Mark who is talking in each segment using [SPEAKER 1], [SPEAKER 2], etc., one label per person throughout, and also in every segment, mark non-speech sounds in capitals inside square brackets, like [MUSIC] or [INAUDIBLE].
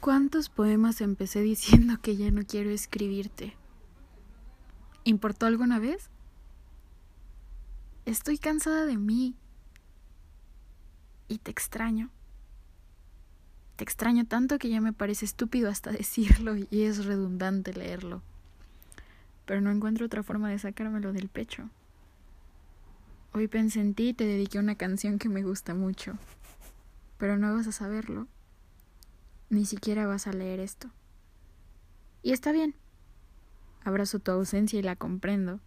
[SPEAKER 1] ¿Cuántos poemas empecé [LAUGHS] diciendo que ya no quiero escribirte? ¿Importó alguna vez? Estoy cansada de mí. Y te extraño. Te extraño tanto que ya me parece estúpido hasta [LAUGHS] decirlo y es redundante leerlo. Pero no encuentro otra forma de sacármelo del pecho. Hoy pensé en ti y te dediqué una canción que me gusta mucho. Pero no vas a saberlo ni siquiera vas a leer esto. Y está bien. Abrazo tu ausencia y la comprendo.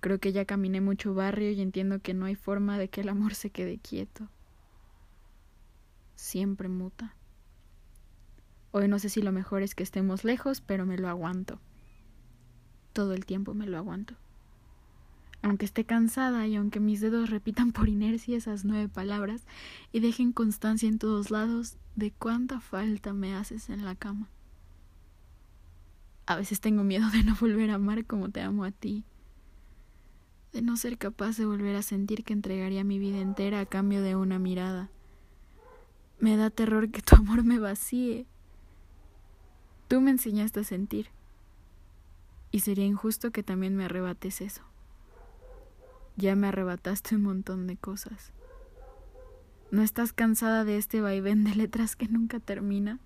[SPEAKER 1] Creo que ya caminé mucho barrio y entiendo que no hay forma de que el amor se quede quieto. Siempre muta. Hoy no sé si lo mejor es que estemos lejos, pero me lo aguanto. Todo el tiempo me lo aguanto. Aunque esté cansada y aunque mis dedos repitan por inercia esas nueve palabras y dejen constancia en todos lados de cuánta falta me haces en la cama. A veces tengo miedo de no volver a amar como te amo a ti, de no ser capaz de volver a sentir que entregaría mi vida entera a cambio de una mirada. Me da terror que tu amor me vacíe. Tú me enseñaste a sentir, y sería injusto que también me arrebates eso. Ya me arrebataste un montón de cosas. ¿No estás cansada de este vaivén de letras que nunca termina?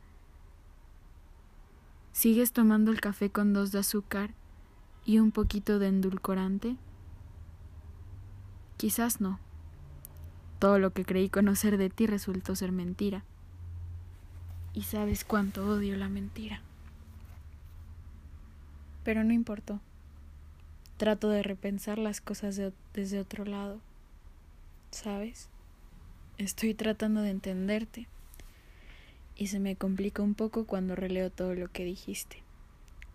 [SPEAKER 1] ¿Sigues tomando el café con dos de azúcar y un poquito de endulcorante? Quizás no. Todo lo que creí conocer de ti resultó ser mentira. Y sabes cuánto odio la mentira. Pero no importó. Trato de repensar las cosas desde otro lado. ¿Sabes? Estoy tratando de entenderte. Y se me complica un poco cuando releo todo lo que dijiste.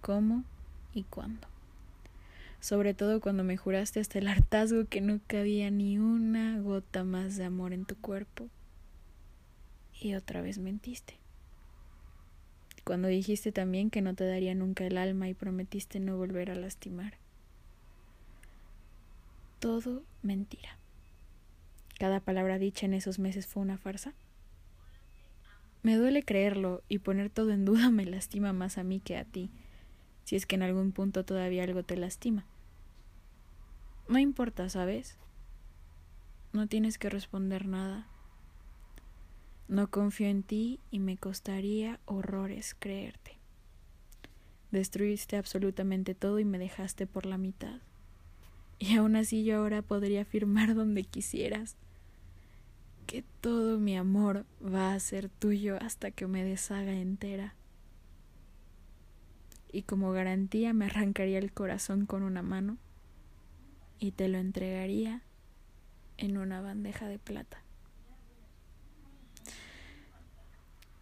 [SPEAKER 1] ¿Cómo y cuándo? Sobre todo cuando me juraste hasta el hartazgo que no cabía ni una gota más de amor en tu cuerpo. Y otra vez mentiste. Cuando dijiste también que no te daría nunca el alma y prometiste no volver a lastimar todo mentira. Cada palabra dicha en esos meses fue una farsa. Me duele creerlo y poner todo en duda me lastima más a mí que a ti, si es que en algún punto todavía algo te lastima. No importa, ¿sabes? No tienes que responder nada. No confío en ti y me costaría horrores creerte. Destruiste absolutamente todo y me dejaste por la mitad. Y aún así yo ahora podría afirmar donde quisieras que todo mi amor va a ser tuyo hasta que me deshaga entera. Y como garantía me arrancaría el corazón con una mano y te lo entregaría en una bandeja de plata.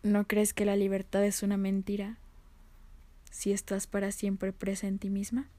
[SPEAKER 1] ¿No crees que la libertad es una mentira si estás para siempre presa en ti misma?